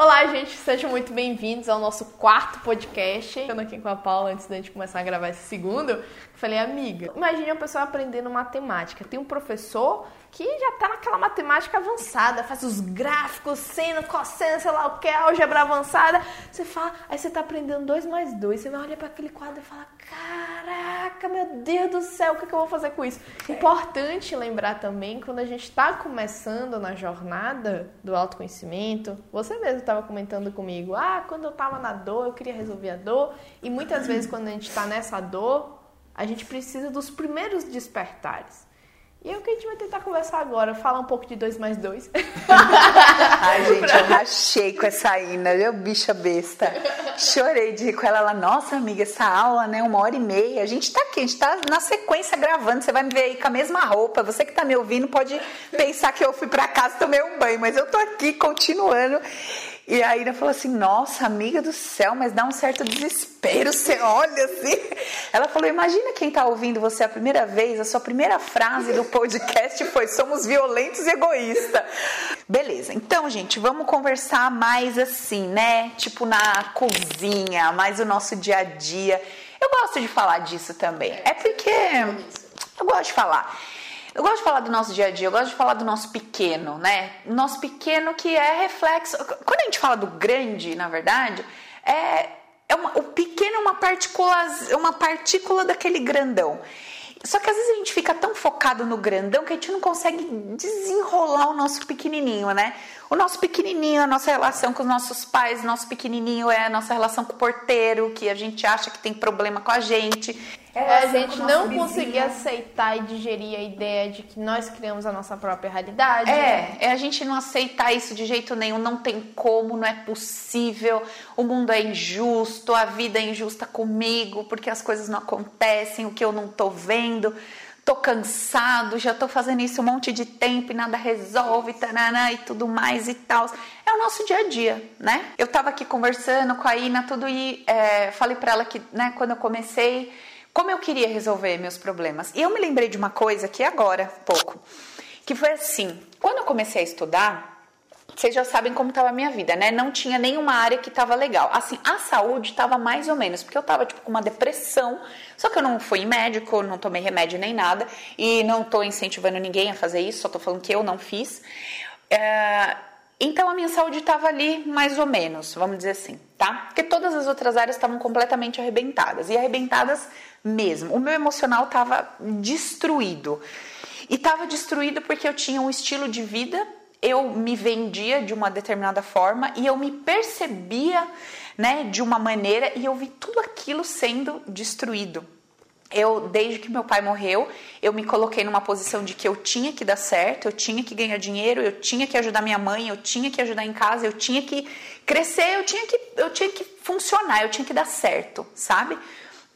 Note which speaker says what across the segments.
Speaker 1: Olá, gente, sejam muito bem-vindos ao nosso quarto podcast. Eu aqui com a Paula antes da gente começar a gravar esse segundo. Falei, amiga, imagine uma pessoa aprendendo matemática. Tem um professor que já tá naquela matemática avançada, faz os gráficos, seno, cosseno, sei lá o que, álgebra avançada. Você fala, aí você tá aprendendo 2 mais 2, você vai olhar para aquele quadro e fala, caraca, meu Deus do céu, o que, que eu vou fazer com isso? É. Importante lembrar também, quando a gente está começando na jornada do autoconhecimento, você mesmo estava comentando comigo, ah, quando eu estava na dor, eu queria resolver a dor, e muitas vezes quando a gente está nessa dor, a gente precisa dos primeiros despertares. E é o que a gente vai tentar conversar agora, falar um pouco de 2 mais 2.
Speaker 2: Ai, gente, eu rachei com essa Ina, eu bicha besta. Chorei de rir com ela. Ela, nossa, amiga, essa aula, né, uma hora e meia. A gente tá aqui, a gente tá na sequência gravando. Você vai me ver aí com a mesma roupa. Você que tá me ouvindo pode pensar que eu fui para casa tomei um banho, mas eu tô aqui continuando. E a Ira falou assim: Nossa, amiga do céu, mas dá um certo desespero. Você olha assim. Ela falou: Imagina quem tá ouvindo você a primeira vez, a sua primeira frase do podcast foi: Somos violentos e egoístas. Beleza, então, gente, vamos conversar mais assim, né? Tipo na cozinha, mais o nosso dia a dia. Eu gosto de falar disso também. É porque eu gosto de falar. Eu gosto de falar do nosso dia a dia, eu gosto de falar do nosso pequeno, né? Nosso pequeno que é reflexo. Quando a gente fala do grande, na verdade, é, é uma, o pequeno é uma partícula, uma partícula daquele grandão. Só que às vezes a gente fica tão focado no grandão que a gente não consegue desenrolar o nosso pequenininho, né? O nosso pequenininho, a nossa relação com os nossos pais, nosso pequenininho é a nossa relação com o porteiro, que a gente acha que tem problema com a gente.
Speaker 1: É, a gente não conseguir aceitar e digerir a ideia de que nós criamos a nossa própria realidade.
Speaker 2: É, é a gente não aceitar isso de jeito nenhum, não tem como, não é possível, o mundo é injusto, a vida é injusta comigo, porque as coisas não acontecem, o que eu não tô vendo tô cansado, já tô fazendo isso um monte de tempo e nada resolve, tarará, e tudo mais e tal. É o nosso dia a dia, né? Eu tava aqui conversando com a Ina, tudo e é, falei para ela que, né, quando eu comecei, como eu queria resolver meus problemas. E eu me lembrei de uma coisa que agora, pouco, que foi assim, quando eu comecei a estudar, vocês já sabem como estava a minha vida, né? Não tinha nenhuma área que estava legal. Assim, a saúde estava mais ou menos, porque eu estava tipo com uma depressão, só que eu não fui médico, não tomei remédio nem nada, e não estou incentivando ninguém a fazer isso, só estou falando que eu não fiz. É, então a minha saúde estava ali mais ou menos, vamos dizer assim, tá? Porque todas as outras áreas estavam completamente arrebentadas, e arrebentadas mesmo. O meu emocional estava destruído. E estava destruído porque eu tinha um estilo de vida eu me vendia de uma determinada forma e eu me percebia, né, de uma maneira e eu vi tudo aquilo sendo destruído. Eu, desde que meu pai morreu, eu me coloquei numa posição de que eu tinha que dar certo, eu tinha que ganhar dinheiro, eu tinha que ajudar minha mãe, eu tinha que ajudar em casa, eu tinha que crescer, eu tinha que, eu tinha que funcionar, eu tinha que dar certo, sabe?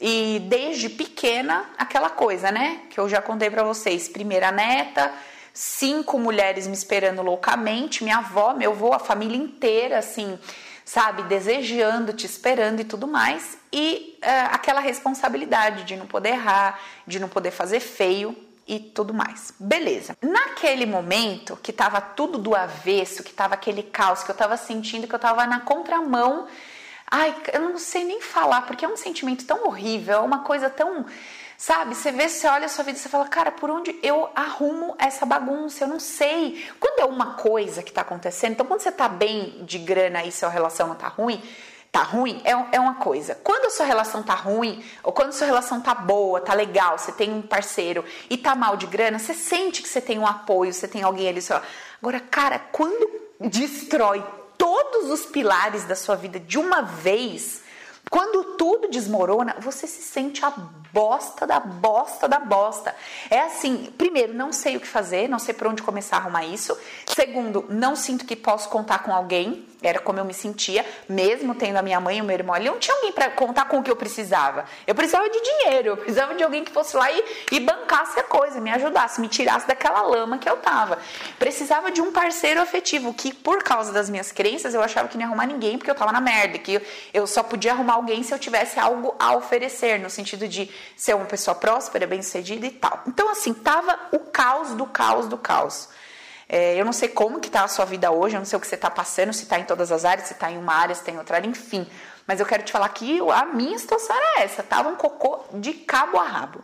Speaker 2: E desde pequena, aquela coisa, né? Que eu já contei para vocês. Primeira neta, cinco mulheres me esperando loucamente, minha avó, meu avô, a família inteira, assim, sabe, desejando, te esperando e tudo mais, e uh, aquela responsabilidade de não poder errar, de não poder fazer feio e tudo mais. Beleza. Naquele momento que tava tudo do avesso, que tava aquele caos, que eu tava sentindo que eu tava na contramão. Ai, eu não sei nem falar, porque é um sentimento tão horrível, é uma coisa tão Sabe? Você vê, você olha a sua vida e você fala, cara, por onde eu arrumo essa bagunça? Eu não sei. Quando é uma coisa que tá acontecendo, então quando você tá bem de grana e sua relação tá ruim, tá ruim, é, é uma coisa. Quando a sua relação tá ruim, ou quando a sua relação tá boa, tá legal, você tem um parceiro e tá mal de grana, você sente que você tem um apoio, você tem alguém ali. Só. Agora, cara, quando destrói todos os pilares da sua vida de uma vez, quando tudo desmorona, você se sente a bosta da bosta da bosta. É assim, primeiro, não sei o que fazer, não sei por onde começar a arrumar isso. Segundo, não sinto que posso contar com alguém. Era como eu me sentia, mesmo tendo a minha mãe e o meu irmão ali, não tinha alguém para contar com o que eu precisava. Eu precisava de dinheiro, eu precisava de alguém que fosse lá e, e bancasse a coisa, me ajudasse, me tirasse daquela lama que eu tava. Precisava de um parceiro afetivo, que por causa das minhas crenças eu achava que não ia arrumar ninguém porque eu tava na merda, que eu só podia arrumar alguém se eu tivesse algo a oferecer, no sentido de ser uma pessoa próspera, bem-sucedida e tal. Então, assim, tava o caos do caos do caos. É, eu não sei como que tá a sua vida hoje, eu não sei o que você está passando, se está em todas as áreas, se está em uma área, se está em outra área, enfim. Mas eu quero te falar que a minha situação era essa, tava um cocô de cabo a rabo.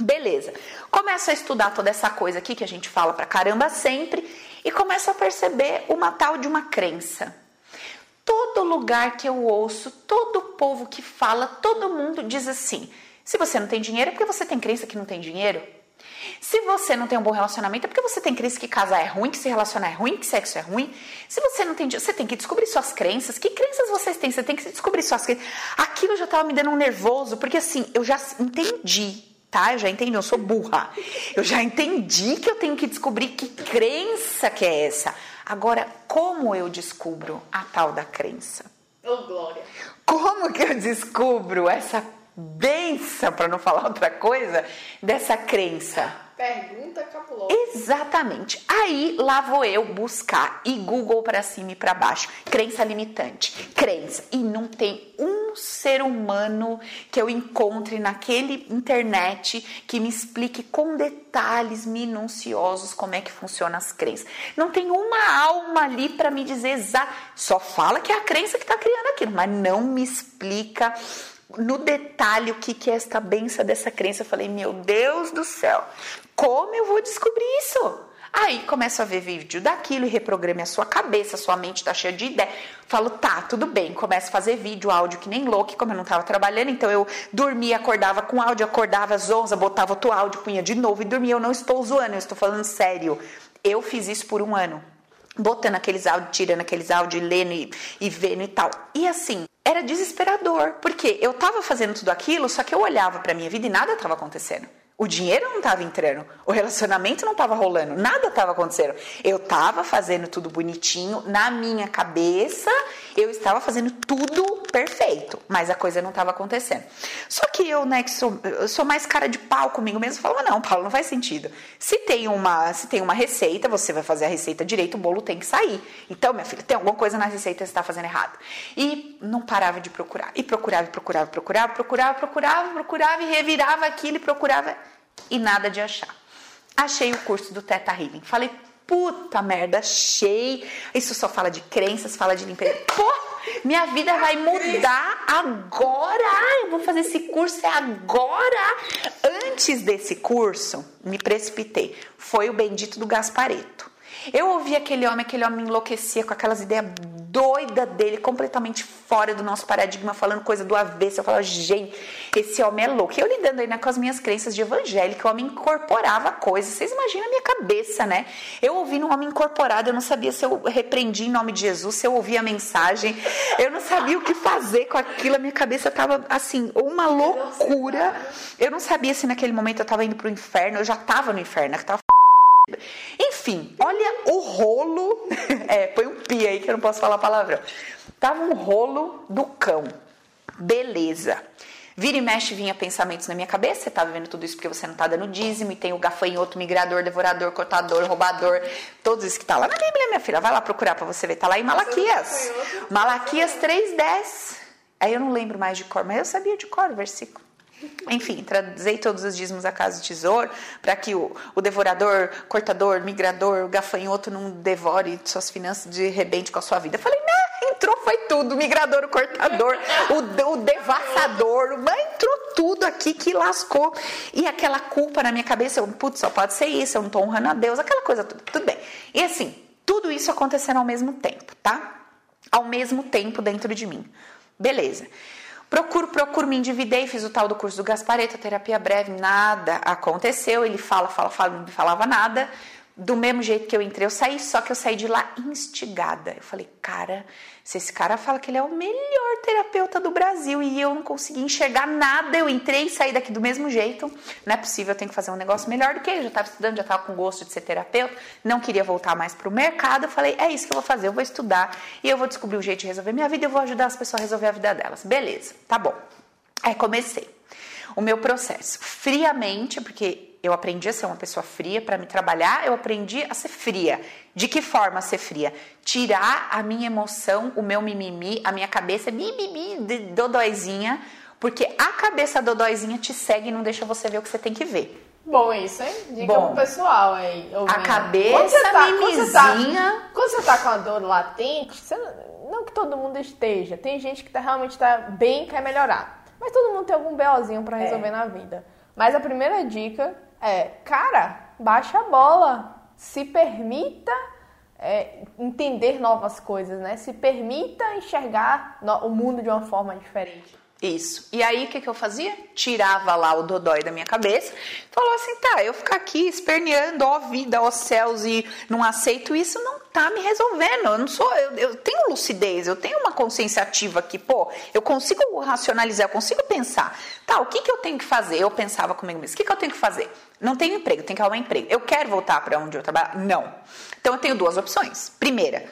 Speaker 2: Beleza. Começa a estudar toda essa coisa aqui que a gente fala pra caramba sempre e começa a perceber uma tal de uma crença. Todo lugar que eu ouço, todo povo que fala, todo mundo diz assim: se você não tem dinheiro é porque você tem crença que não tem dinheiro. Se você não tem um bom relacionamento, é porque você tem crença que casar é ruim, que se relacionar é ruim, que sexo é ruim. Se você não tem, você tem que descobrir suas crenças. Que crenças vocês têm? Você tem que descobrir suas crenças. Aquilo já estava me dando um nervoso, porque assim, eu já entendi, tá? Eu já entendi, eu sou burra. Eu já entendi que eu tenho que descobrir que crença que é essa. Agora, como eu descubro a tal da crença?
Speaker 1: Ô, oh, Glória.
Speaker 2: Como que eu descubro essa benção, para não falar outra coisa, dessa crença?
Speaker 1: Pergunta cabulosa.
Speaker 2: Exatamente. Aí lá vou eu buscar e Google para cima e para baixo. Crença limitante, crença. E não tem um ser humano que eu encontre naquele internet que me explique com detalhes minuciosos como é que funcionam as crenças. Não tem uma alma ali para me dizer exato. Só fala que é a crença que está criando aquilo, mas não me explica no detalhe o que, que é esta benção dessa crença. Eu falei, meu Deus do céu, como eu vou descobrir isso? Aí começo a ver vídeo daquilo e reprograme a sua cabeça, sua mente tá cheia de ideia. Falo, tá, tudo bem. Começo a fazer vídeo, áudio que nem louco, como eu não tava trabalhando, então eu dormia, acordava com áudio, acordava zonza, botava outro áudio, punha de novo e dormia. Eu não estou zoando, eu estou falando sério. Eu fiz isso por um ano. Botando aqueles áudios, tirando aqueles áudios, lendo e, e vendo e tal. E assim, era desesperador, porque eu estava fazendo tudo aquilo, só que eu olhava para minha vida e nada estava acontecendo. O dinheiro não estava entrando, o relacionamento não estava rolando, nada estava acontecendo. Eu estava fazendo tudo bonitinho, na minha cabeça eu estava fazendo tudo perfeito, mas a coisa não estava acontecendo. Só que eu, né, que sou, eu sou mais cara de pau comigo mesmo, falava, não, Paulo, não faz sentido. Se tem uma, se tem uma receita, você vai fazer a receita direito, o bolo tem que sair. Então, minha filha, tem alguma coisa na receita que você está fazendo errado. E não parava de procurar. E procurava, procurava, procurava, procurava, procurava, procurava e revirava aquilo e procurava e nada de achar. Achei o curso do Teta Healing. Falei, puta merda, achei. Isso só fala de crenças, fala de limpeza. Pô, minha vida vai mudar agora. Eu vou fazer esse curso é agora. Antes desse curso, me precipitei. Foi o bendito do Gaspareto. Eu ouvi aquele homem, aquele homem enlouquecia com aquelas ideias doida dele, completamente fora do nosso paradigma, falando coisa do avesso. Eu falava, gente, esse homem é louco. E eu lidando aí né, com as minhas crenças de evangélico, o homem incorporava coisas. Vocês imaginam a minha cabeça, né? Eu ouvi um homem incorporado, eu não sabia se eu repreendi em nome de Jesus, se eu ouvia a mensagem, eu não sabia o que fazer com aquilo. A minha cabeça tava assim, uma loucura. Eu não sabia se naquele momento eu tava indo pro inferno, eu já tava no inferno, eu tava enfim, olha o rolo. É, põe um pi aí que eu não posso falar palavrão. Tava um rolo do cão. Beleza. Vira e mexe vinha pensamentos na minha cabeça. Você tá vivendo tudo isso porque você não tá dando dízimo. E tem o gafanhoto, migrador, devorador, cortador, roubador. Todos isso que tá lá na Bíblia, minha filha. Vai lá procurar para você ver. Tá lá em Malaquias. Malaquias 3,10. Aí eu não lembro mais de cor, mas eu sabia de cor o versículo. Enfim, traduzei todos os dízimos a casa do tesouro, para que o, o, devorador, cortador, migrador, o gafanhoto não devore suas finanças de rebente com a sua vida. Falei, não, entrou, foi tudo, o migrador, o cortador, o, o devassador, entrou tudo aqui que lascou. E aquela culpa na minha cabeça, eu, putz, só pode ser isso, eu não estou honrando a Deus, aquela coisa, tudo, tudo bem. E assim, tudo isso acontecendo ao mesmo tempo, tá? Ao mesmo tempo dentro de mim. Beleza. Procuro, procuro, me endividei, fiz o tal do curso do Gaspareto, terapia breve, nada aconteceu. Ele fala, fala, fala, não me falava nada do mesmo jeito que eu entrei, eu saí, só que eu saí de lá instigada. Eu falei, cara, se esse cara fala que ele é o melhor terapeuta do Brasil e eu não consegui enxergar nada, eu entrei e saí daqui do mesmo jeito, não é possível, eu tenho que fazer um negócio melhor do que ele. Eu já estava estudando, já estava com gosto de ser terapeuta, não queria voltar mais para o mercado. Eu falei, é isso que eu vou fazer, eu vou estudar e eu vou descobrir um jeito de resolver minha vida, eu vou ajudar as pessoas a resolver a vida delas. Beleza, tá bom. Aí comecei o meu processo friamente, porque eu aprendi a ser uma pessoa fria para me trabalhar, eu aprendi a ser fria. De que forma ser fria? Tirar a minha emoção, o meu mimimi, a minha cabeça mimimi, dodóizinha, porque a cabeça dodóizinha te segue e não deixa você ver o que você tem que ver.
Speaker 1: Bom isso, hein? Dica
Speaker 2: Bom,
Speaker 1: pro pessoal aí.
Speaker 2: A cabeça
Speaker 1: quando você tá, quando você tá-
Speaker 2: mimizinha.
Speaker 1: Quando você tá com a dor latente, você não, que todo mundo esteja. Tem gente que tá, realmente tá bem e quer melhorar. Mas todo mundo tem algum BOzinho pra resolver na vida. Mas a primeira dica é, cara, baixa a bola. Se permita é, entender novas coisas, né? Se permita enxergar o mundo de uma forma diferente.
Speaker 2: Isso. E aí, o que, que eu fazia? Tirava lá o dodói da minha cabeça, falou assim: tá, eu ficar aqui esperneando, ó vida, ó céus, e não aceito isso, não tá me resolvendo. Eu não sou, eu, eu tenho lucidez, eu tenho uma consciência ativa aqui, pô, eu consigo racionalizar, eu consigo pensar. Tá, o que, que eu tenho que fazer? Eu pensava comigo mesmo: o que, que eu tenho que fazer? Não tenho emprego, tenho que arrumar emprego. Eu quero voltar para onde eu trabalho? Não. Então, eu tenho duas opções. Primeira,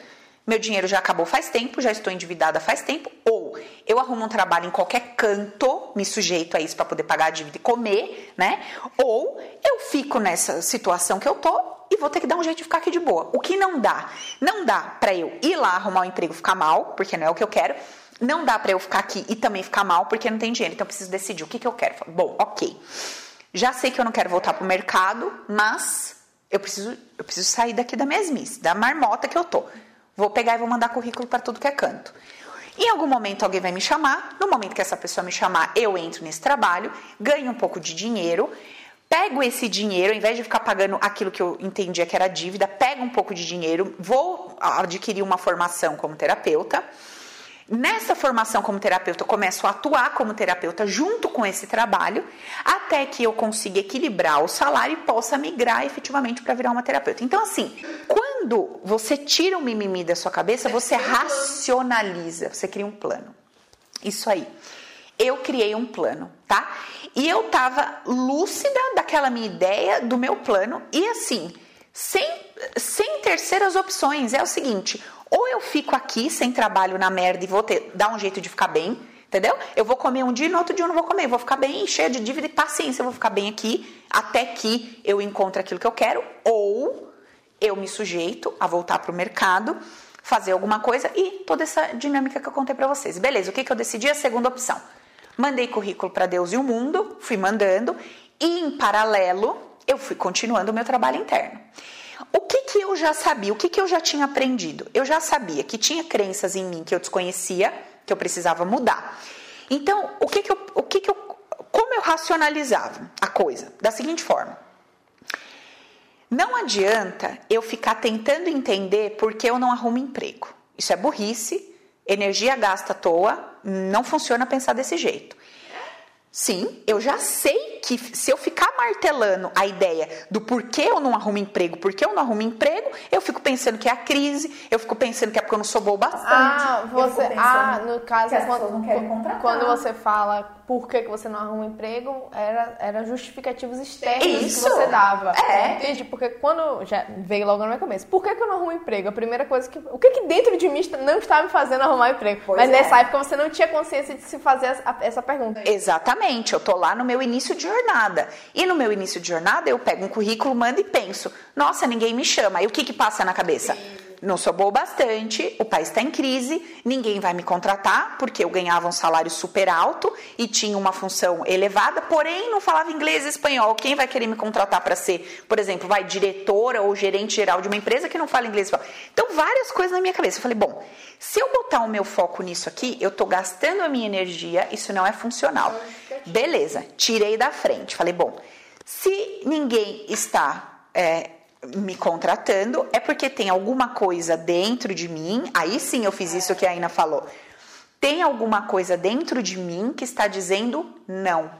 Speaker 2: meu dinheiro já acabou faz tempo, já estou endividada faz tempo, ou eu arrumo um trabalho em qualquer canto, me sujeito a isso para poder pagar a dívida e comer, né? Ou eu fico nessa situação que eu tô e vou ter que dar um jeito de ficar aqui de boa. O que não dá? Não dá para eu ir lá arrumar um emprego ficar mal, porque não é o que eu quero. Não dá para eu ficar aqui e também ficar mal, porque não tem dinheiro. Então eu preciso decidir o que, que eu quero. Bom, ok. Já sei que eu não quero voltar pro mercado, mas eu preciso, eu preciso sair daqui da mesmice, da marmota que eu tô. Vou pegar e vou mandar currículo para tudo que é canto. Em algum momento alguém vai me chamar, no momento que essa pessoa me chamar, eu entro nesse trabalho, ganho um pouco de dinheiro, pego esse dinheiro, ao invés de ficar pagando aquilo que eu entendia que era dívida, pego um pouco de dinheiro, vou adquirir uma formação como terapeuta. Nessa formação como terapeuta, eu começo a atuar como terapeuta junto com esse trabalho, até que eu consiga equilibrar o salário e possa migrar efetivamente para virar uma terapeuta. Então, assim, quando você tira o mimimi da sua cabeça, você racionaliza, você cria um plano. Isso aí. Eu criei um plano, tá? E eu tava lúcida daquela minha ideia, do meu plano, e assim, sem, sem terceiras opções. É o seguinte: ou eu fico aqui sem trabalho na merda e vou ter, dar um jeito de ficar bem, entendeu? Eu vou comer um dia e no outro dia eu não vou comer, eu vou ficar bem cheia de dívida e paciência, eu vou ficar bem aqui até que eu encontre aquilo que eu quero, ou eu me sujeito a voltar para o mercado, fazer alguma coisa e toda essa dinâmica que eu contei para vocês. Beleza, o que, que eu decidi? A segunda opção. Mandei currículo para Deus e o mundo, fui mandando, e em paralelo eu fui continuando o meu trabalho interno. O que, que eu já sabia? O que, que eu já tinha aprendido? Eu já sabia que tinha crenças em mim que eu desconhecia, que eu precisava mudar. Então, o que, que eu. O que que eu como eu racionalizava a coisa? Da seguinte forma. Não adianta eu ficar tentando entender por que eu não arrumo emprego. Isso é burrice, energia gasta à toa, não funciona pensar desse jeito. Sim, eu já sei que se eu ficar martelando a ideia do porquê eu não arrumo emprego, porquê eu não arrumo emprego, eu fico pensando que é a crise, eu fico pensando que é porque eu não sou boa bastante.
Speaker 1: Ah, você. Ah, no caso, quando,
Speaker 2: pessoas não querem contratar.
Speaker 1: quando você fala por que, que você não arruma emprego, era, era justificativos externos
Speaker 2: Isso.
Speaker 1: que você dava.
Speaker 2: É.
Speaker 1: Entendi, porque quando já veio logo na minha cabeça, por que, que eu não arrumo emprego? A primeira coisa que. O que, que dentro de mim não está me fazendo arrumar emprego?
Speaker 2: Pois
Speaker 1: Mas
Speaker 2: é.
Speaker 1: nessa época você não tinha consciência de se fazer essa pergunta.
Speaker 2: Exatamente, eu tô lá no meu início de jornada. E no meu início de jornada eu pego um currículo, mando e penso: nossa, ninguém me chama. E o que que passa na cabeça? Não sou boa o bastante, o país está em crise, ninguém vai me contratar porque eu ganhava um salário super alto e tinha uma função elevada, porém não falava inglês e espanhol. Quem vai querer me contratar para ser, por exemplo, vai diretora ou gerente geral de uma empresa que não fala inglês e espanhol? Então, várias coisas na minha cabeça. Eu falei, bom, se eu botar o meu foco nisso aqui, eu tô gastando a minha energia, isso não é funcional. Beleza, tirei da frente. Falei, bom, se ninguém está é, me contratando, é porque tem alguma coisa dentro de mim. Aí sim eu fiz isso que a Ina falou. Tem alguma coisa dentro de mim que está dizendo não.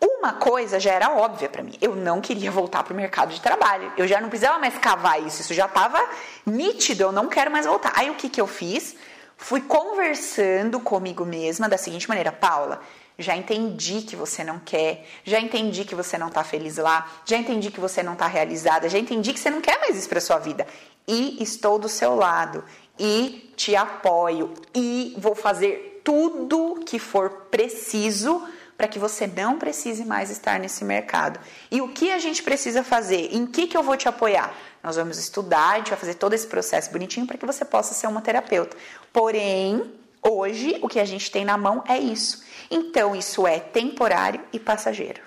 Speaker 2: Uma coisa já era óbvia para mim. Eu não queria voltar para o mercado de trabalho. Eu já não precisava mais cavar isso. Isso já estava nítido. Eu não quero mais voltar. Aí o que, que eu fiz? Fui conversando comigo mesma da seguinte maneira: Paula, já entendi que você não quer, já entendi que você não tá feliz lá, já entendi que você não tá realizada, já entendi que você não quer mais isso pra sua vida. E estou do seu lado e te apoio e vou fazer tudo que for preciso para que você não precise mais estar nesse mercado. E o que a gente precisa fazer? Em que que eu vou te apoiar? Nós vamos estudar, a gente vai fazer todo esse processo bonitinho para que você possa ser uma terapeuta. Porém, hoje o que a gente tem na mão é isso. Então, isso é temporário e passageiro.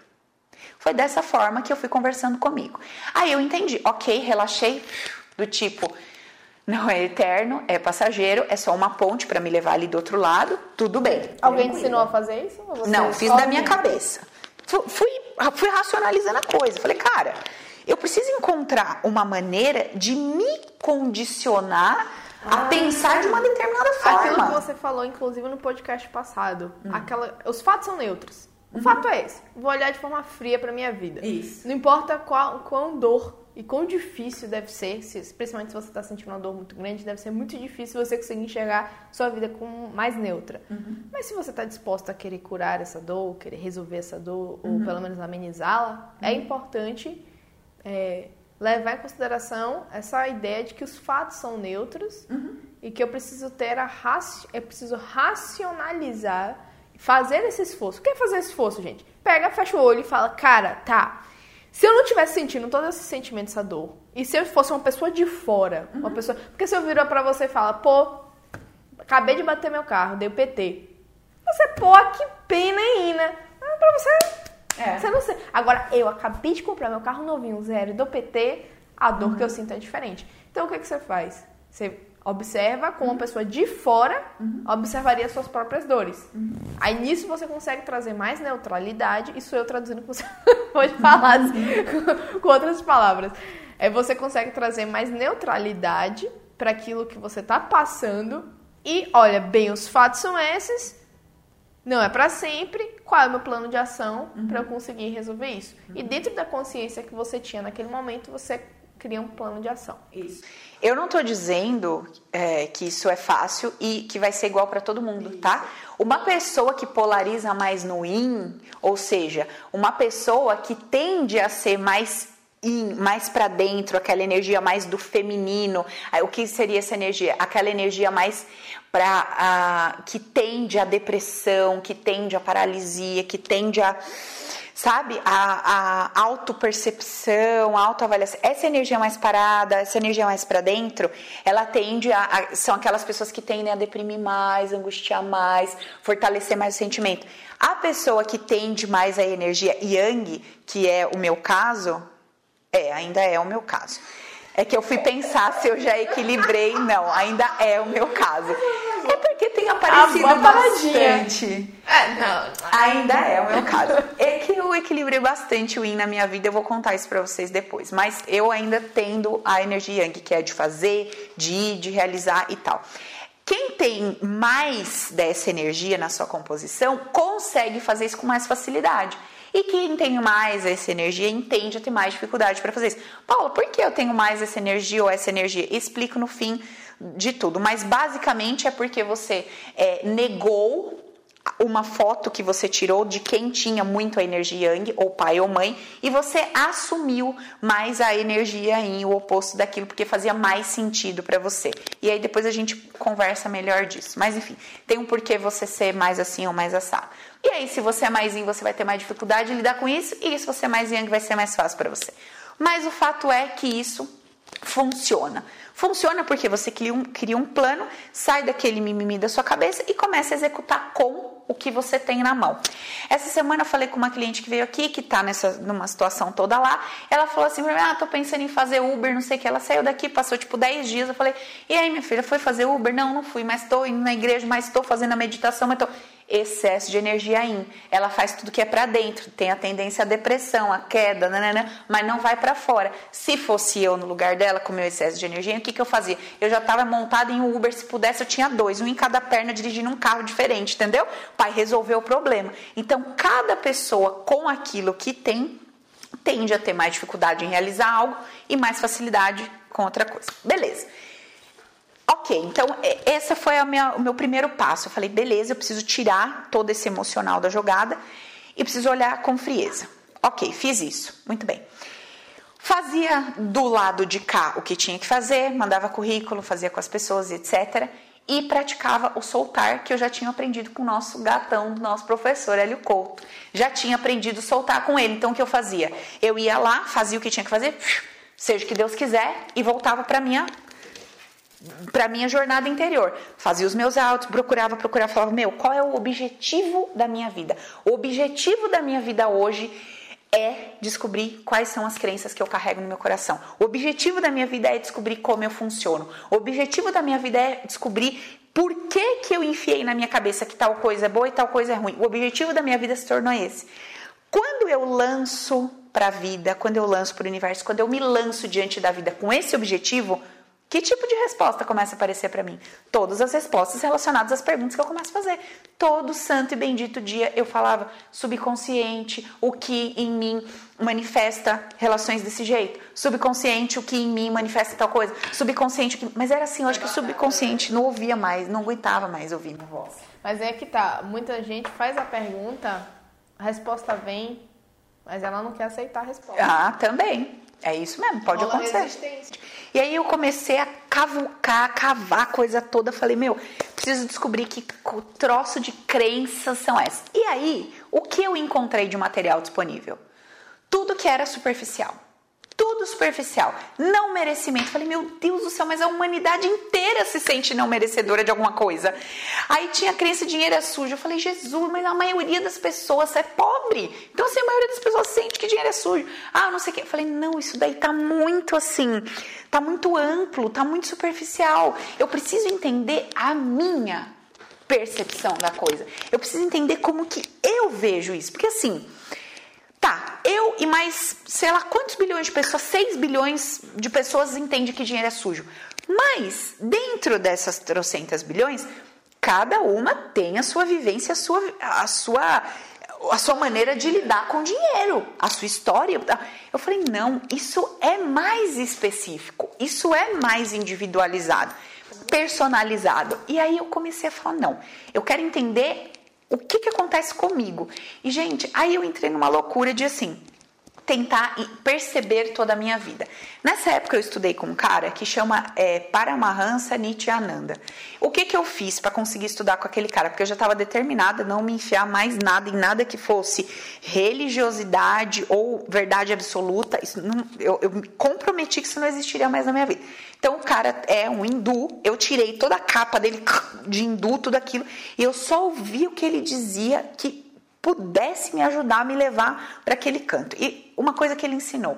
Speaker 2: Foi dessa forma que eu fui conversando comigo. Aí eu entendi, ok, relaxei, do tipo, não é eterno, é passageiro, é só uma ponte para me levar ali do outro lado, tudo bem.
Speaker 1: Alguém te ensinou a fazer isso?
Speaker 2: não, fiz da minha cabeça. Fui, fui racionalizando a coisa. Falei, cara, eu preciso encontrar uma maneira de me condicionar a pensar de uma determinada forma.
Speaker 1: Aquilo que você falou, inclusive, no podcast passado. Hum. Aquela, os fatos são neutros. O uhum. fato é esse. Vou olhar de forma fria para minha vida.
Speaker 2: Isso.
Speaker 1: Não importa qual, qual dor e quão difícil deve ser, se, principalmente se você está sentindo uma dor muito grande, deve ser muito difícil você conseguir enxergar sua vida com mais neutra. Uhum. Mas se você está disposto a querer curar essa dor, querer resolver essa dor, uhum. ou pelo menos amenizá-la, é uhum. importante é, levar em consideração essa ideia de que os fatos são neutros uhum. e que eu preciso ter a raci eu preciso racionalizar, fazer esse esforço. O que é fazer esse esforço, gente? Pega, fecha o olho e fala, cara, tá se eu não tivesse sentindo todo esse sentimento, essa dor, e se eu fosse uma pessoa de fora, uhum. uma pessoa. Porque se eu virar pra você e falar, pô, acabei de bater meu carro, dei o PT. Você, pô, que pena aí, né? Ah, pra você. É. Você não sei. Agora, eu acabei de comprar meu carro novinho, zero, do PT, a dor uhum. que eu sinto é diferente. Então, o que, que você faz? Você Observa como uma pessoa de fora uhum. observaria suas próprias dores. Uhum. Aí nisso você consegue trazer mais neutralidade. Isso eu traduzindo que você pode falar assim, com, com outras palavras. É você consegue trazer mais neutralidade para aquilo que você está passando. E olha, bem, os fatos são esses. Não é para sempre. Qual é o meu plano de ação uhum. para eu conseguir resolver isso? E uhum. dentro da consciência que você tinha naquele momento, você cria um plano de ação.
Speaker 2: Isso. Eu não estou dizendo é, que isso é fácil e que vai ser igual para todo mundo, isso. tá? Uma pessoa que polariza mais no in, ou seja, uma pessoa que tende a ser mais in, mais para dentro, aquela energia mais do feminino. O que seria essa energia? Aquela energia mais para que tende à depressão, que tende à paralisia, que tende a sabe? A, a autopercepção, a autoavaliação. Essa energia mais parada, essa energia mais para dentro, ela tende a, a, São aquelas pessoas que tendem a deprimir mais, angustiar mais, fortalecer mais o sentimento. A pessoa que tende mais a energia yang, que é o meu caso, é, ainda é o meu caso. É que eu fui pensar se eu já equilibrei, não, ainda é o meu caso. É porque tem aparecido ah, bastante.
Speaker 1: É, não.
Speaker 2: Ainda é o meu caso. É que eu equilibrei bastante o Yin na minha vida, eu vou contar isso pra vocês depois. Mas eu ainda tendo a energia Yang, que é de fazer, de ir, de realizar e tal. Quem tem mais dessa energia na sua composição consegue fazer isso com mais facilidade. E quem tem mais essa energia entende a ter mais dificuldade para fazer isso. Paula, por que eu tenho mais essa energia ou essa energia? Explico no fim de tudo, mas basicamente é porque você é, negou uma foto que você tirou de quem tinha muito a energia Yang, ou pai ou mãe, e você assumiu mais a energia Yin, o oposto daquilo, porque fazia mais sentido para você. E aí depois a gente conversa melhor disso. Mas enfim, tem um porquê você ser mais assim ou mais assado. E aí, se você é mais Yin, você vai ter mais dificuldade de lidar com isso, e se você é mais Yang, vai ser mais fácil para você. Mas o fato é que isso funciona. Funciona porque você cria um, cria um plano, sai daquele mimimi da sua cabeça e começa a executar com o que você tem na mão. Essa semana eu falei com uma cliente que veio aqui, que tá nessa, numa situação toda lá. Ela falou assim: Ah, tô pensando em fazer Uber, não sei o que. Ela saiu daqui, passou tipo 10 dias. Eu falei: E aí, minha filha, foi fazer Uber? Não, não fui, mas tô indo na igreja, mas tô fazendo a meditação, mas tô excesso de energia in. Ela faz tudo que é para dentro, tem a tendência à depressão, à queda, nanana, mas não vai para fora. Se fosse eu no lugar dela com meu excesso de energia, o que, que eu fazia? Eu já estava montada em um Uber, se pudesse eu tinha dois, um em cada perna dirigindo um carro diferente, entendeu? Pai resolveu o problema. Então, cada pessoa com aquilo que tem tende a ter mais dificuldade em realizar algo e mais facilidade com outra coisa. Beleza. Ok, então esse foi minha, o meu primeiro passo. Eu falei, beleza, eu preciso tirar todo esse emocional da jogada e preciso olhar com frieza. Ok, fiz isso, muito bem. Fazia do lado de cá o que tinha que fazer, mandava currículo, fazia com as pessoas, etc. E praticava o soltar que eu já tinha aprendido com o nosso gatão, nosso professor Hélio Couto. Já tinha aprendido soltar com ele. Então o que eu fazia? Eu ia lá, fazia o que tinha que fazer, seja o que Deus quiser, e voltava para minha para minha jornada interior. Fazia os meus autos, procurava, procurava, falava: "Meu, qual é o objetivo da minha vida? O objetivo da minha vida hoje é descobrir quais são as crenças que eu carrego no meu coração. O objetivo da minha vida é descobrir como eu funciono. O objetivo da minha vida é descobrir por que, que eu enfiei na minha cabeça que tal coisa é boa e tal coisa é ruim. O objetivo da minha vida se tornou esse. Quando eu lanço para a vida, quando eu lanço para o universo, quando eu me lanço diante da vida com esse objetivo, que tipo de resposta começa a aparecer para mim? Todas as respostas relacionadas às perguntas que eu começo a fazer. Todo santo e bendito dia eu falava subconsciente, o que em mim manifesta relações desse jeito. Subconsciente, o que em mim manifesta tal coisa. Subconsciente, o que... mas era assim, eu acho que o subconsciente não ouvia mais, não aguentava mais ouvir minha voz.
Speaker 1: Mas é que tá, muita gente faz a pergunta, a resposta vem, mas ela não quer aceitar a resposta.
Speaker 2: Ah, também. É isso mesmo, pode Rola acontecer. E aí eu comecei a cavucar, a cavar a coisa toda. Falei, meu, preciso descobrir que troço de crenças são essas. E aí, o que eu encontrei de material disponível? Tudo que era superficial tudo superficial, não merecimento. Falei, meu Deus do céu, mas a humanidade inteira se sente não merecedora de alguma coisa. Aí tinha crença dinheiro é sujo. Eu falei, Jesus, mas a maioria das pessoas é pobre. Então, assim, a maioria das pessoas sente que dinheiro é sujo. Ah, não sei o que. Eu falei, não, isso daí tá muito assim, tá muito amplo, tá muito superficial. Eu preciso entender a minha percepção da coisa. Eu preciso entender como que eu vejo isso. Porque assim, Tá, eu e mais, sei lá, quantos bilhões de pessoas, 6 bilhões de pessoas entendem que dinheiro é sujo. Mas, dentro dessas trocentas bilhões, cada uma tem a sua vivência, a sua, a sua, a sua maneira de lidar com dinheiro, a sua história. Eu falei, não, isso é mais específico, isso é mais individualizado, personalizado. E aí eu comecei a falar, não, eu quero entender o que, que acontece comigo? E, gente, aí eu entrei numa loucura de assim, tentar perceber toda a minha vida. Nessa época eu estudei com um cara que chama é, Paramahansa Nityananda. O que, que eu fiz para conseguir estudar com aquele cara? Porque eu já estava determinada a não me enfiar mais nada em nada que fosse religiosidade ou verdade absoluta. Não, eu, eu me comprometi que isso não existiria mais na minha vida. Então o cara é um hindu, eu tirei toda a capa dele de hindu, tudo aquilo, e eu só ouvi o que ele dizia que pudesse me ajudar a me levar para aquele canto. E uma coisa que ele ensinou.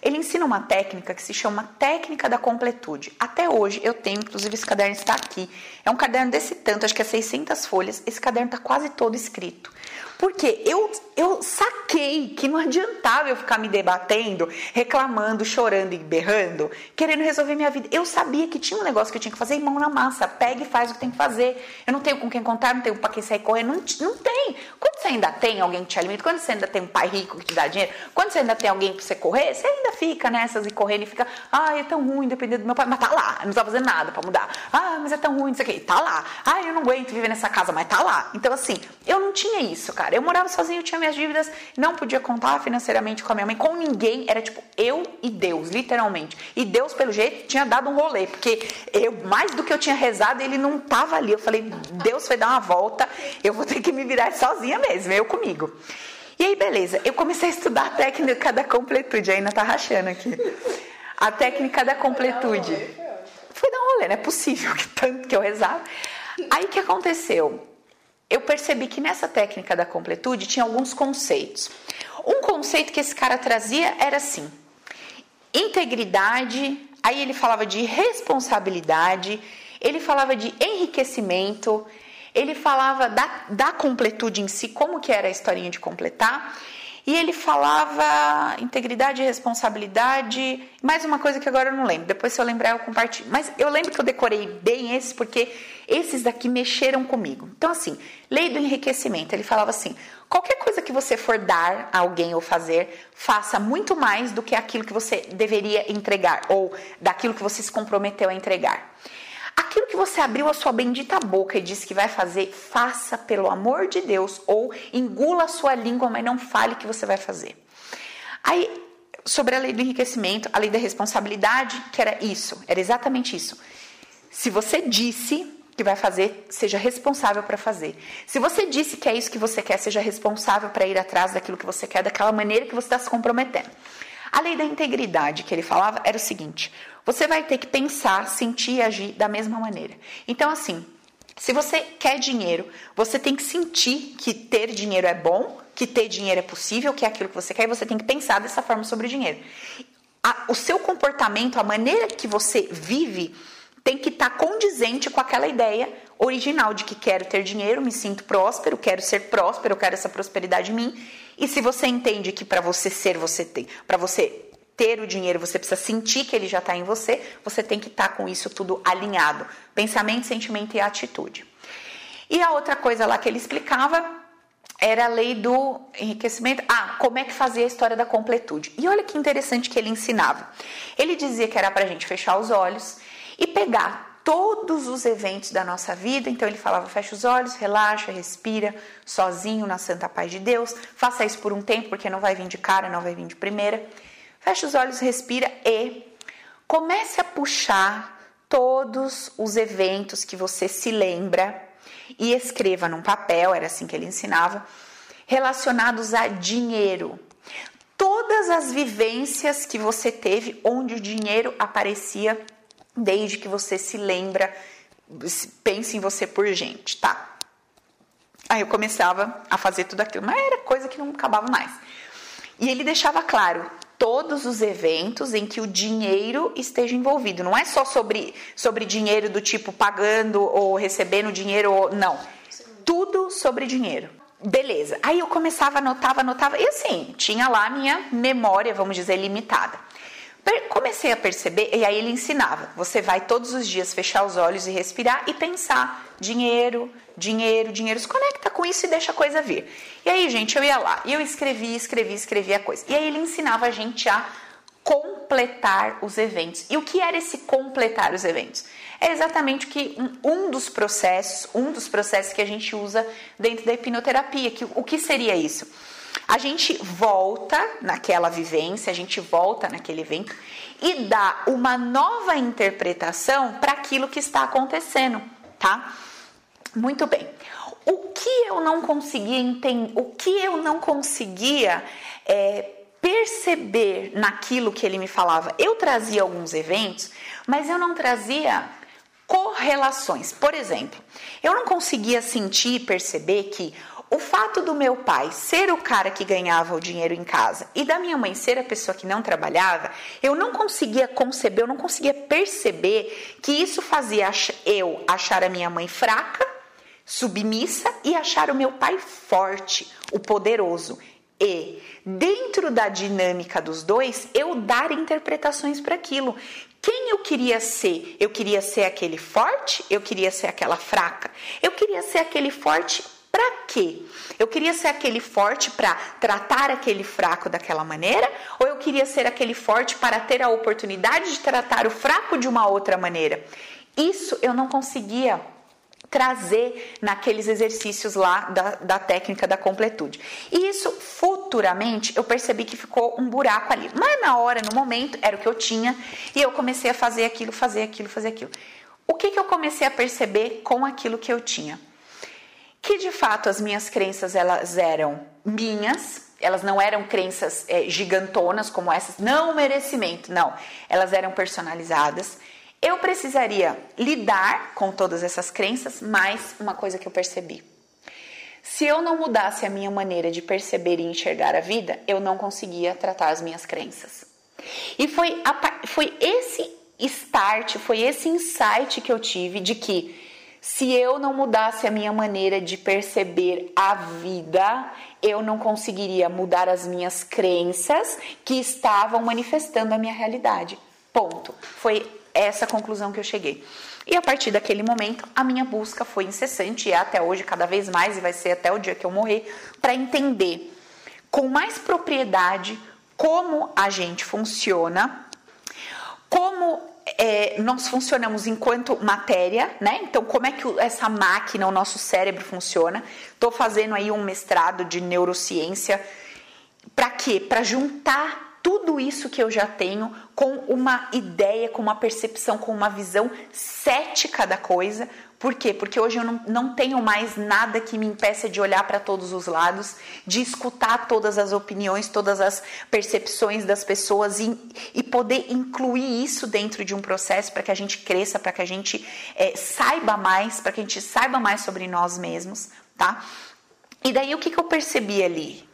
Speaker 2: Ele ensina uma técnica que se chama técnica da completude. Até hoje eu tenho, inclusive esse caderno está aqui. É um caderno desse tanto, acho que é 600 folhas. Esse caderno está quase todo escrito. Porque eu, eu saquei que não adiantava eu ficar me debatendo, reclamando, chorando e berrando, querendo resolver minha vida. Eu sabia que tinha um negócio que eu tinha que fazer e mão na massa. Pega e faz o que tem que fazer. Eu não tenho com quem contar, não tenho para quem sair correndo. Não, não tem. Quando você ainda tem alguém que te alimenta, quando você ainda tem um pai rico que te dá dinheiro, quando você ainda tem alguém para você correr, você ainda fica nessas e correndo e fica, ah, é tão ruim dependendo do meu pai. Mas tá lá, não está fazendo nada para mudar. Ah, mas é tão ruim, não sei o quê. Tá lá. Ah, eu não aguento viver nessa casa, mas tá lá. Então, assim, eu não tinha isso, cara. Eu morava sozinho, tinha minhas dívidas, não podia contar financeiramente com a minha mãe, com ninguém. Era tipo eu e Deus, literalmente. E Deus, pelo jeito, tinha dado um rolê, porque eu, mais do que eu tinha rezado, ele não tava ali. Eu falei, Deus foi dar uma volta, eu vou ter que me virar sozinha mesmo, eu comigo. E aí, beleza, eu comecei a estudar a técnica da completude, ainda tá rachando aqui. A técnica da completude. Foi dar um rolê, não é possível que tanto que eu rezava. Aí o que aconteceu? Eu percebi que nessa técnica da completude tinha alguns conceitos. Um conceito que esse cara trazia era assim: integridade, aí ele falava de responsabilidade, ele falava de enriquecimento, ele falava da, da completude em si, como que era a historinha de completar, e ele falava integridade responsabilidade, mais uma coisa que agora eu não lembro, depois se eu lembrar eu compartilho. Mas eu lembro que eu decorei bem esses porque esses daqui mexeram comigo. Então assim, lei do enriquecimento, ele falava assim: qualquer coisa que você for dar a alguém ou fazer, faça muito mais do que aquilo que você deveria entregar ou daquilo que você se comprometeu a entregar. Aquilo que você abriu a sua bendita boca e disse que vai fazer, faça pelo amor de Deus, ou engula a sua língua, mas não fale que você vai fazer. Aí, sobre a lei do enriquecimento, a lei da responsabilidade, que era isso, era exatamente isso. Se você disse que vai fazer, seja responsável para fazer. Se você disse que é isso que você quer, seja responsável para ir atrás daquilo que você quer, daquela maneira que você está se comprometendo. A lei da integridade que ele falava era o seguinte: você vai ter que pensar, sentir e agir da mesma maneira. Então, assim, Se você quer dinheiro, você tem que sentir que ter dinheiro é bom, que ter dinheiro é possível, que é aquilo que você quer, e você tem que pensar dessa forma sobre o dinheiro. A, o seu comportamento, a maneira que você vive, tem que estar tá condizente com aquela ideia original de que quero ter dinheiro, me sinto próspero, quero ser próspero, quero essa prosperidade em mim. E se você entende que para você ser, você tem, para você ter o dinheiro, você precisa sentir que ele já está em você, você tem que estar tá com isso tudo alinhado: pensamento, sentimento e atitude. E a outra coisa lá que ele explicava era a lei do enriquecimento. Ah, como é que fazia a história da completude. E olha que interessante que ele ensinava. Ele dizia que era para a gente fechar os olhos e pegar todos os eventos da nossa vida. Então ele falava: fecha os olhos, relaxa, respira, sozinho na santa paz de Deus. Faça isso por um tempo, porque não vai vir de cara, não vai vir de primeira. Fecha os olhos, respira e comece a puxar todos os eventos que você se lembra e escreva num papel, era assim que ele ensinava, relacionados a dinheiro. Todas as vivências que você teve onde o dinheiro aparecia desde que você se lembra, pense em você por gente, tá? Aí eu começava a fazer tudo aquilo, mas era coisa que não acabava mais. E ele deixava claro todos os eventos em que o dinheiro esteja envolvido. Não é só sobre, sobre dinheiro do tipo pagando ou recebendo dinheiro, ou, não. Tudo sobre dinheiro. Beleza. Aí eu começava, anotava, anotava. E assim, tinha lá minha memória, vamos dizer, limitada. Comecei a perceber, e aí ele ensinava: você vai todos os dias fechar os olhos e respirar e pensar: dinheiro, dinheiro, dinheiro. Se conecta com isso e deixa a coisa vir. E aí, gente, eu ia lá e eu escrevia, escrevia, escrevia a coisa. E aí ele ensinava a gente a completar os eventos. E o que era esse completar os eventos? É exatamente que um dos processos, um dos processos que a gente usa dentro da hipnoterapia. Que, o que seria isso? A gente volta naquela vivência, a gente volta naquele evento e dá uma nova interpretação para aquilo que está acontecendo, tá? Muito bem. O que eu não conseguia entender, o que eu não conseguia é, perceber naquilo que ele me falava, eu trazia alguns eventos, mas eu não trazia correlações. Por exemplo, eu não conseguia sentir e perceber que o fato do meu pai ser o cara que ganhava o dinheiro em casa e da minha mãe ser a pessoa que não trabalhava, eu não conseguia conceber, eu não conseguia perceber que isso fazia eu achar a minha mãe fraca, submissa e achar o meu pai forte, o poderoso. E dentro da dinâmica dos dois, eu dar interpretações para aquilo. Quem eu queria ser? Eu queria ser aquele forte? Eu queria ser aquela fraca? Eu queria ser aquele forte para quê? Eu queria ser aquele forte para tratar aquele fraco daquela maneira? Ou eu queria ser aquele forte para ter a oportunidade de tratar o fraco de uma outra maneira? Isso eu não conseguia trazer naqueles exercícios lá da, da técnica da completude. E isso futuramente eu percebi que ficou um buraco ali. Mas na hora, no momento, era o que eu tinha e eu comecei a fazer aquilo, fazer aquilo, fazer aquilo. O que, que eu comecei a perceber com aquilo que eu tinha? Que de fato as minhas crenças elas eram minhas, elas não eram crenças é, gigantonas como essas, não merecimento, não, elas eram personalizadas. Eu precisaria lidar com todas essas crenças, mas uma coisa que eu percebi. Se eu não mudasse a minha maneira de perceber e enxergar a vida, eu não conseguia tratar as minhas crenças. E foi, a, foi esse start, foi esse insight que eu tive de que se eu não mudasse a minha maneira de perceber a vida, eu não conseguiria mudar as minhas crenças que estavam manifestando a minha realidade. Ponto. Foi essa conclusão que eu cheguei. E a partir daquele momento, a minha busca foi incessante e é até hoje cada vez mais e vai ser até o dia que eu morrer para entender com mais propriedade como a gente funciona, como é, nós funcionamos enquanto matéria, né? Então, como é que essa máquina, o nosso cérebro funciona? Estou fazendo aí um mestrado de neurociência. Para quê? Para juntar tudo isso que eu já tenho com uma ideia, com uma percepção, com uma visão cética da coisa, Por quê? Porque hoje eu não, não tenho mais nada que me impeça de olhar para todos os lados, de escutar todas as opiniões, todas as percepções das pessoas e, e poder incluir isso dentro de um processo para que a gente cresça, para que a gente é, saiba mais, para que a gente saiba mais sobre nós mesmos, tá? E daí o que, que eu percebi ali?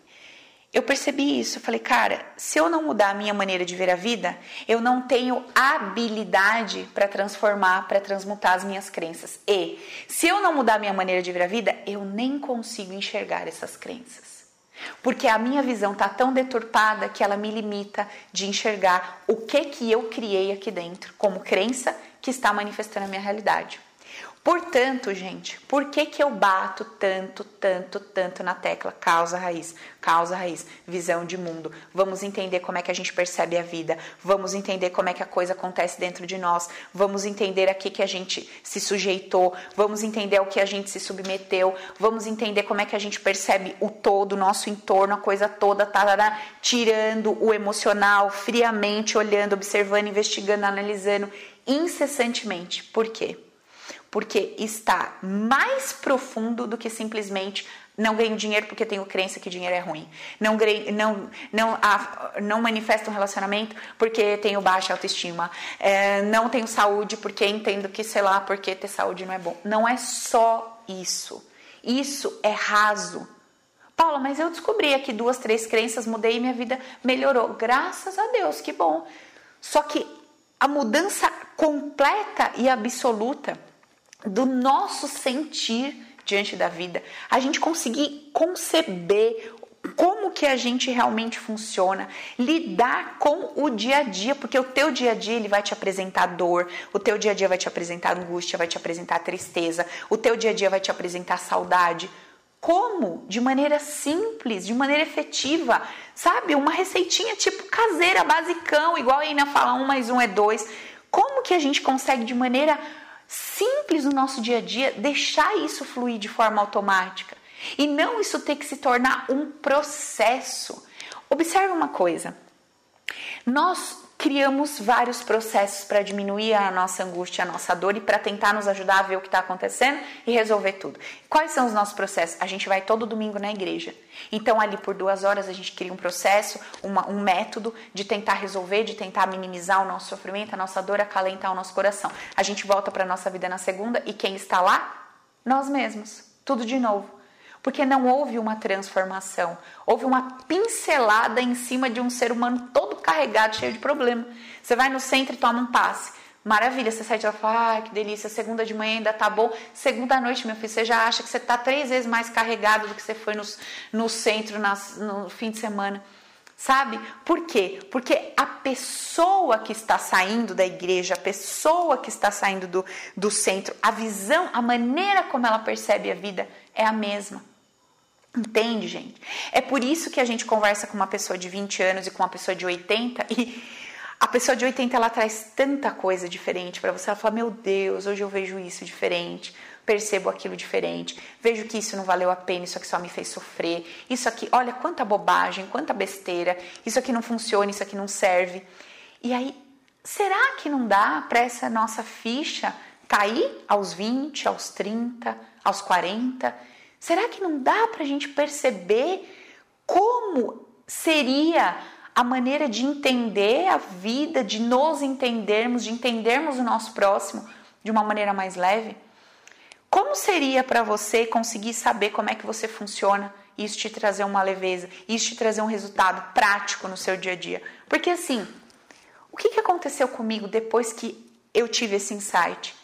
Speaker 2: Eu percebi isso. Eu falei, cara, se eu não mudar a minha maneira de ver a vida, eu não tenho habilidade para transformar, para transmutar as minhas crenças. E se eu não mudar a minha maneira de ver a vida, eu nem consigo enxergar essas crenças. Porque a minha visão está tão deturpada que ela me limita de enxergar o que que eu criei aqui dentro como crença que está manifestando a minha realidade. Portanto, gente, por que, que eu bato tanto, tanto, tanto na tecla causa raiz, causa raiz, visão de mundo? Vamos entender como é que a gente percebe a vida, vamos entender como é que a coisa acontece dentro de nós, vamos entender a que, a gente se sujeitou, vamos entender ao que a gente se submeteu, vamos entender como é que a gente percebe o todo, o nosso entorno, a coisa toda, tarará, tirando o emocional, friamente, olhando, observando, investigando, analisando incessantemente. Por quê? Porque está mais profundo do que simplesmente não ganho dinheiro porque tenho crença que dinheiro é ruim. Não, não, não, não manifesto um relacionamento porque tenho baixa autoestima. É, não tenho saúde porque entendo que, sei lá, porque ter saúde não é bom. Não é só isso. Isso é raso. Paula, mas eu descobri aqui duas, três crenças, mudei e minha vida melhorou. Graças a Deus, que bom. Só que a mudança completa e absoluta do nosso sentir diante da vida, a gente conseguir conceber como que a gente realmente funciona, lidar com o dia a dia, porque o teu dia a dia ele vai te apresentar dor, o teu dia a dia vai te apresentar angústia, vai te apresentar tristeza, o teu dia a dia vai te apresentar saudade. Como? De maneira simples, de maneira efetiva, sabe? Uma receitinha tipo caseira, basicão, igual a Ina fala, um mais um é dois. Como que a gente consegue de maneira simples no nosso dia a dia, deixar isso fluir de forma automática e não isso ter que se tornar um processo. Observe uma coisa: nós criamos vários processos para diminuir a nossa angústia, a nossa dor e para tentar nos ajudar a ver o que está acontecendo e resolver tudo. Quais são os nossos processos? A gente vai todo domingo na igreja. Então, ali por duas horas, a gente cria um processo, uma, um método de tentar resolver, de tentar minimizar o nosso sofrimento, a nossa dor, acalentar o nosso coração. A gente volta para a nossa vida na segunda e quem está lá? Nós mesmos. Tudo de novo porque não houve uma transformação, houve uma pincelada em cima de um ser humano todo carregado, cheio de problema. Você vai no centro e toma um passe. Maravilha, você sai de lá e fala, ah, que delícia, segunda de manhã ainda tá bom. Segunda noite, meu filho, você já acha que você tá três vezes mais carregado do que você foi no, centro nas, no fim de semana. Sabe? Por quê? Porque a pessoa que está saindo da igreja, a pessoa que está saindo do, do centro, a visão, a maneira como ela percebe a vida é a mesma. Entende, gente? É por isso que a gente conversa com uma pessoa de 20 anos e com uma pessoa de 80 e a pessoa de 80 ela traz tanta coisa diferente para você. Ela fala: Meu Deus, hoje eu vejo isso diferente, percebo aquilo diferente, vejo que isso não valeu a pena, isso aqui só me fez sofrer, isso aqui, olha quanta bobagem, quanta besteira, isso aqui não funciona, isso aqui não serve. E aí, será que não dá para essa nossa ficha cair aos 20, aos 30, aos 40? Será que não dá para a gente perceber como seria a maneira de entender a vida, de nos entendermos, de entendermos o nosso próximo de uma maneira mais leve? Como seria para você conseguir saber como é que você funciona e isso te trazer uma leveza, isso te trazer um resultado prático no seu dia a dia? Porque assim, o que, que aconteceu comigo depois que eu tive esse insight?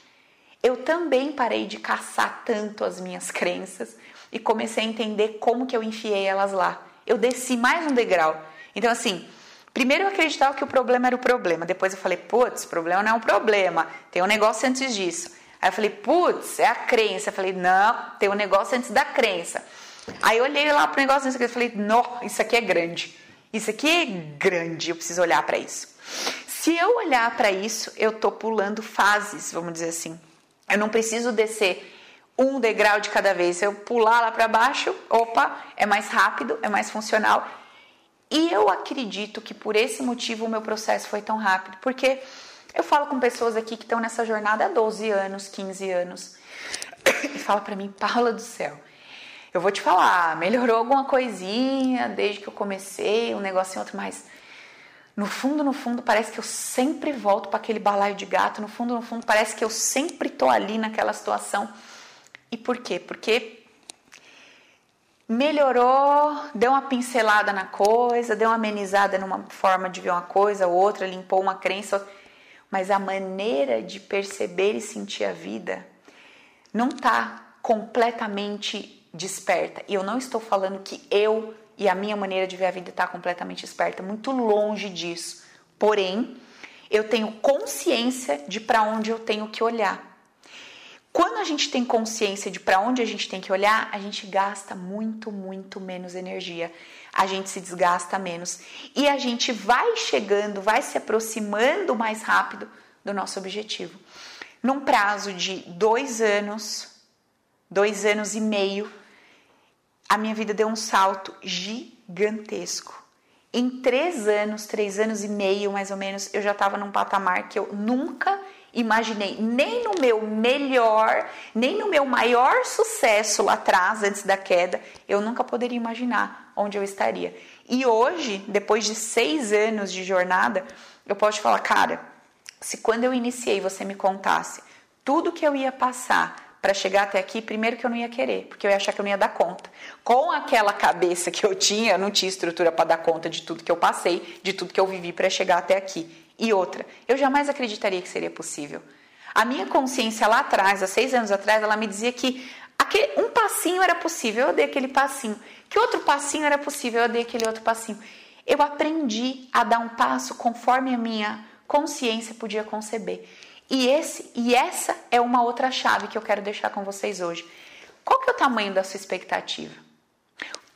Speaker 2: Eu também parei de caçar tanto as minhas crenças, e comecei a entender como que eu enfiei elas lá. Eu desci mais um degrau. Então, assim, primeiro eu acreditava que o problema era o problema. Depois eu falei, putz, problema não é um problema. Tem um negócio antes disso. Aí eu falei, putz, é a crença. Eu falei, não, tem um negócio antes da crença. Aí eu olhei lá pro negócio e falei, não, isso aqui é grande. Isso aqui é grande, eu preciso olhar para isso. Se eu olhar para isso, eu tô pulando fases, vamos dizer assim. Eu não preciso descer um degrau de cada vez. Se eu pular lá para baixo, opa, é mais rápido, é mais funcional. E eu acredito que por esse motivo o meu processo foi tão rápido, porque eu falo com pessoas aqui que estão nessa jornada há 12 anos, 15 anos. e fala para mim, Paula do céu, eu vou te falar, melhorou alguma coisinha desde que eu comecei, um negocinho outro, mas no fundo, no fundo, parece que eu sempre volto para aquele balaio de gato. No fundo, no fundo, parece que eu sempre tô ali naquela situação. E por quê? Porque melhorou, deu uma pincelada na coisa, deu uma amenizada numa forma de ver uma coisa ou outra, limpou uma crença, mas a maneira de perceber e sentir a vida não está completamente desperta. E eu não estou falando que eu e a minha maneira de ver a vida está completamente esperta, muito longe disso. Porém, eu tenho consciência de para onde eu tenho que olhar. Quando a gente tem consciência de para onde a gente tem que olhar, a gente gasta muito, muito menos energia. A gente se desgasta menos e a gente vai chegando, vai se aproximando mais rápido do nosso objetivo. Num prazo de dois anos, dois anos e meio, a minha vida deu um salto gigantesco. Em três anos, três anos e meio mais ou menos, eu já estava num patamar que eu nunca imaginei, nem no meu melhor, nem no meu maior sucesso lá atrás, antes da queda, eu nunca poderia imaginar onde eu estaria. E hoje, depois de seis anos de jornada, eu posso te falar, cara, se quando eu iniciei você me contasse tudo que eu ia passar para chegar até aqui, primeiro que eu não ia querer, porque eu ia achar que eu não ia dar conta. Com aquela cabeça que eu tinha, eu não tinha estrutura para dar conta de tudo que eu passei, de tudo que eu vivi para chegar até aqui. E outra, eu jamais acreditaria que seria possível. A minha consciência lá atrás, há seis anos atrás, ela me dizia que aquele, um passinho era possível, eu dei aquele passinho. Que outro passinho era possível, eu dei aquele outro passinho. Eu aprendi a dar um passo conforme a minha consciência podia conceber. E, esse, e essa é uma outra chave que eu quero deixar com vocês hoje. Qual que é o tamanho da sua expectativa?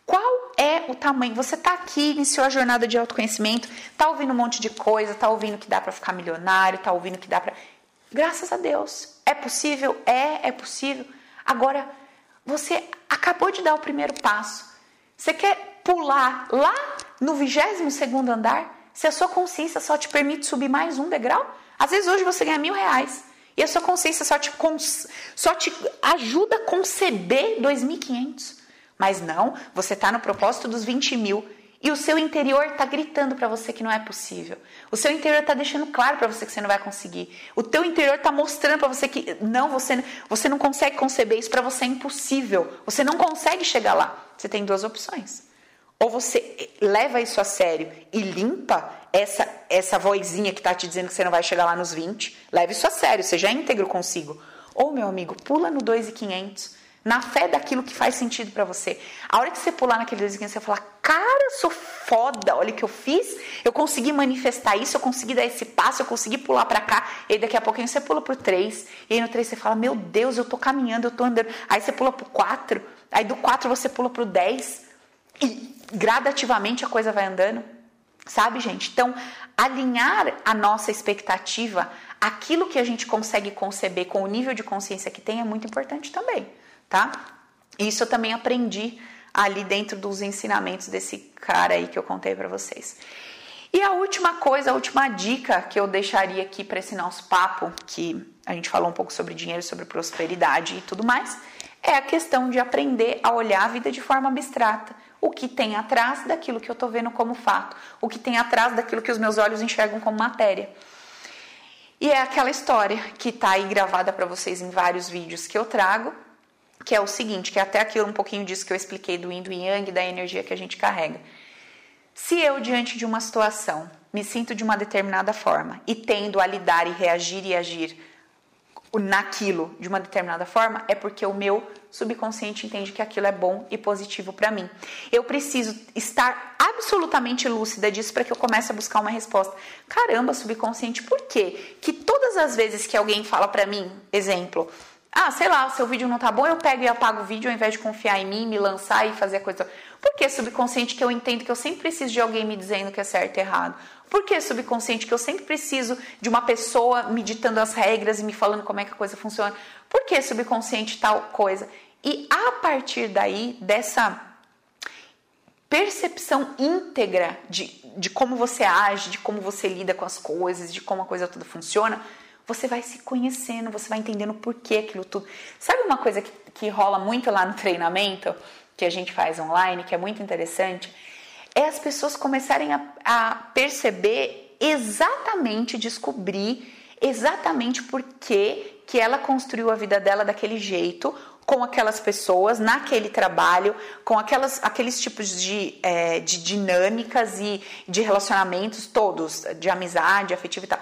Speaker 2: Qual é o tamanho? Você está aqui, iniciou a jornada de autoconhecimento, está ouvindo um monte de coisa, está ouvindo que dá para ficar milionário, está ouvindo que dá para. Graças a Deus. É possível? É, é possível. Agora, você acabou de dar o primeiro passo. Você quer pular lá no 22 segundo andar? Se a sua consciência só te permite subir mais um degrau? Às vezes hoje você ganha mil reais e a sua consciência só te, só te ajuda a conceber 2.500. Mas não, você está no propósito dos 20 mil e o seu interior está gritando para você que não é possível. O seu interior está deixando claro para você que você não vai conseguir. O teu interior está mostrando para você que não, você, você não consegue conceber isso, para você é impossível. Você não consegue chegar lá. Você tem duas opções. Ou você leva isso a sério e limpa essa, essa vozinha que está te dizendo que você não vai chegar lá nos 20, leve isso a sério, seja íntegro consigo. Ou, meu amigo, pula no 2,500, na fé daquilo que faz sentido para você. A hora que você pular naquele 2,500, você falar, cara, sou foda, olha o que eu fiz, eu consegui manifestar isso, eu consegui dar esse passo, eu consegui pular para cá, e daqui a pouquinho você pula pro 3, e aí no 3 você fala, meu Deus, eu tô caminhando, eu tô andando. Aí você pula pro 4, aí do 4 você pula pro 10, e gradativamente a coisa vai andando. Sabe, gente? Então, alinhar a nossa expectativa, aquilo que a gente consegue conceber com o nível de consciência que tem é muito importante também, tá? Isso eu também aprendi ali dentro dos ensinamentos desse cara aí que eu contei para vocês. E a última coisa, a última dica que eu deixaria aqui para esse nosso papo, que a gente falou um pouco sobre dinheiro, sobre prosperidade e tudo mais, é a questão de aprender a olhar a vida de forma abstrata o que tem atrás daquilo que eu estou vendo como fato, o que tem atrás daquilo que os meus olhos enxergam como matéria. E é aquela história que está aí gravada para vocês em vários vídeos que eu trago, que é o seguinte, que é até aquilo um pouquinho disso que eu expliquei do yin do yang, da energia que a gente carrega. Se eu diante de uma situação me sinto de uma determinada forma e tendo a lidar e reagir e agir naquilo de uma determinada forma, é porque o meu subconsciente entende que aquilo é bom e positivo para mim. Eu preciso estar absolutamente lúcida disso para que eu comece a buscar uma resposta. Caramba, subconsciente, por quê? Que todas as vezes que alguém fala para mim, exemplo, ah, sei lá, seu vídeo não tá bom, eu pego e apago o vídeo ao invés de confiar em mim, me lançar e fazer a coisa. Por que subconsciente que eu entendo que eu sempre preciso de alguém me dizendo que é certo e errado? Por que subconsciente que eu sempre preciso de uma pessoa me ditando as regras e me falando como é que a coisa funciona? Por que subconsciente tal coisa? E a partir daí, dessa percepção íntegra de, de como você age, de como você lida com as coisas, de como a coisa toda funciona, você vai se conhecendo, você vai entendendo por que aquilo tudo. Sabe uma coisa que, que rola muito lá no treinamento, que a gente faz online, que é muito interessante? É as pessoas começarem a, a perceber exatamente, descobrir exatamente por que, que ela construiu a vida dela daquele jeito, com aquelas pessoas, naquele trabalho, com aquelas, aqueles tipos de, é, de dinâmicas e de relacionamentos todos, de amizade, afetivo e tal.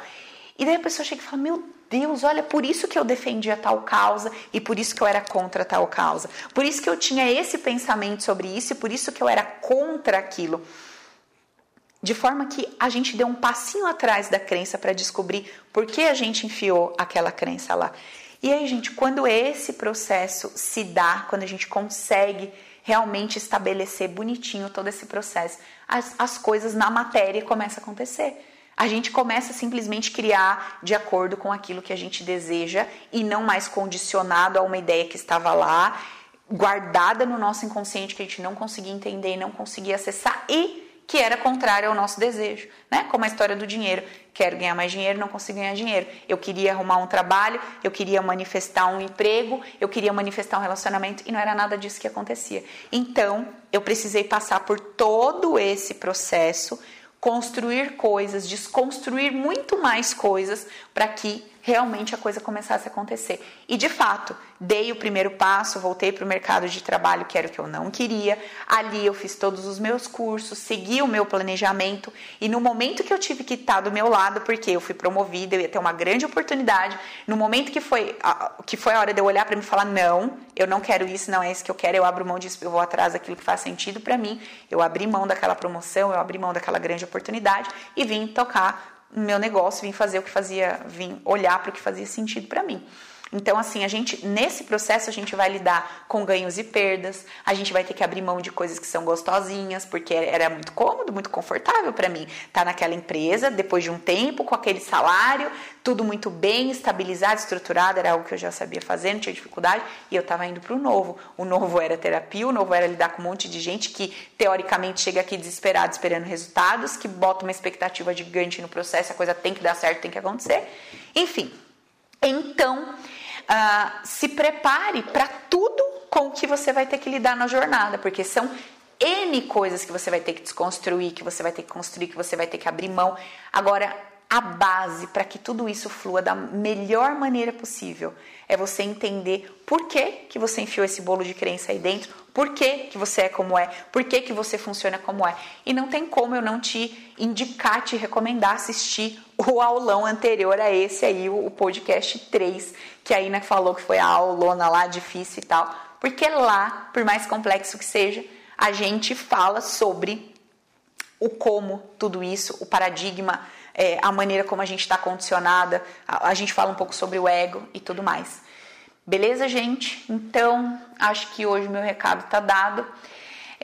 Speaker 2: E daí a pessoa chega e fala: Meu Deus, olha, por isso que eu defendia tal causa e por isso que eu era contra tal causa. Por isso que eu tinha esse pensamento sobre isso e por isso que eu era contra aquilo. De forma que a gente deu um passinho atrás da crença para descobrir por que a gente enfiou aquela crença lá. E aí, gente, quando esse processo se dá, quando a gente consegue realmente estabelecer bonitinho todo esse processo, as, as coisas na matéria começam a acontecer. A gente começa a simplesmente criar de acordo com aquilo que a gente deseja e não mais condicionado a uma ideia que estava lá, guardada no nosso inconsciente que a gente não conseguia entender, não conseguia acessar e que era contrário ao nosso desejo, né? Como a história do dinheiro. Quero ganhar mais dinheiro, não consigo ganhar dinheiro. Eu queria arrumar um trabalho, eu queria manifestar um emprego, eu queria manifestar um relacionamento e não era nada disso que acontecia. Então, eu precisei passar por todo esse processo, construir coisas, desconstruir muito mais coisas para que realmente a coisa começasse a acontecer. E de fato, dei o primeiro passo, voltei para o mercado de trabalho, que era o que eu não queria. Ali eu fiz todos os meus cursos, segui o meu planejamento e no momento que eu tive que estar do meu lado, porque eu fui promovida, eu ia ter uma grande oportunidade, no momento que foi a, que foi a hora de eu olhar para mim e falar não, eu não quero isso, não é isso que eu quero, eu abro mão disso, eu vou atrás daquilo que faz sentido para mim. Eu abri mão daquela promoção, eu abri mão daquela grande oportunidade e vim tocar meu negócio, vim fazer o que fazia, vim olhar para o que fazia sentido para mim. Então, assim, a gente, nesse processo, a gente vai lidar com ganhos e perdas, a gente vai ter que abrir mão de coisas que são gostosinhas, porque era muito cômodo, muito confortável para mim estar tá naquela empresa, depois de um tempo, com aquele salário, tudo muito bem, estabilizado, estruturado, era algo que eu já sabia fazer, não tinha dificuldade, e eu estava indo para o novo. O novo era terapia, o novo era lidar com um monte de gente que, teoricamente, chega aqui desesperado, esperando resultados, que bota uma expectativa gigante no processo, a coisa tem que dar certo, tem que acontecer. Enfim, então uh, se prepare para tudo com o que você vai ter que lidar na jornada, porque são N coisas que você vai ter que desconstruir, que você vai ter que construir, que você vai ter que abrir mão. Agora, a base para que tudo isso flua da melhor maneira possível é você entender por que, que você enfiou esse bolo de crença aí dentro, por que, que você é como é, por que, que você funciona como é. E não tem como eu não te indicar, te recomendar assistir o aulão anterior a esse aí, o podcast 3, que a Ina falou que foi a aulona lá difícil e tal. Porque lá, por mais complexo que seja, a gente fala sobre o como tudo isso, o paradigma, é, a maneira como a gente está condicionada, a, a gente fala um pouco sobre o ego e tudo mais. Beleza, gente? Então, acho que hoje meu recado está dado.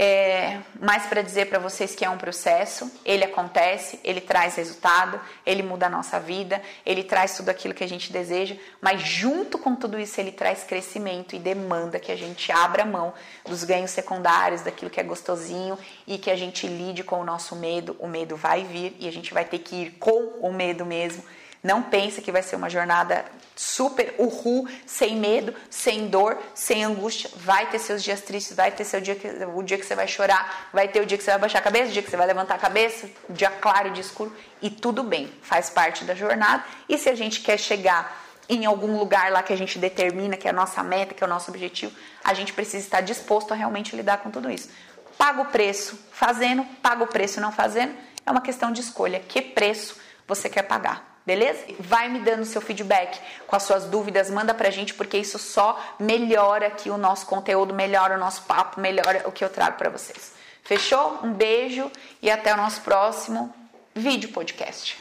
Speaker 2: É, mais para dizer para vocês que é um processo, ele acontece, ele traz resultado, ele muda a nossa vida, ele traz tudo aquilo que a gente deseja, mas junto com tudo isso ele traz crescimento e demanda que a gente abra mão dos ganhos secundários, daquilo que é gostosinho e que a gente lide com o nosso medo. O medo vai vir e a gente vai ter que ir com o medo mesmo não pensa que vai ser uma jornada super uhul, sem medo, sem dor, sem angústia. Vai ter seus dias tristes, vai ter seu dia que, o dia que você vai chorar, vai ter o dia que você vai baixar a cabeça, o dia que você vai levantar a cabeça, dia claro, dia escuro, e tudo bem, faz parte da jornada. E se a gente quer chegar em algum lugar lá que a gente determina, que é a nossa meta, que é o nosso objetivo, a gente precisa estar disposto a realmente lidar com tudo isso. Paga o preço fazendo, paga o preço não fazendo, é uma questão de escolha. Que preço você quer pagar? Beleza? Vai me dando seu feedback com as suas dúvidas, manda pra gente, porque isso só melhora aqui o nosso conteúdo, melhora o nosso papo, melhora o que eu trago para vocês. Fechou? Um beijo e até o nosso próximo vídeo podcast.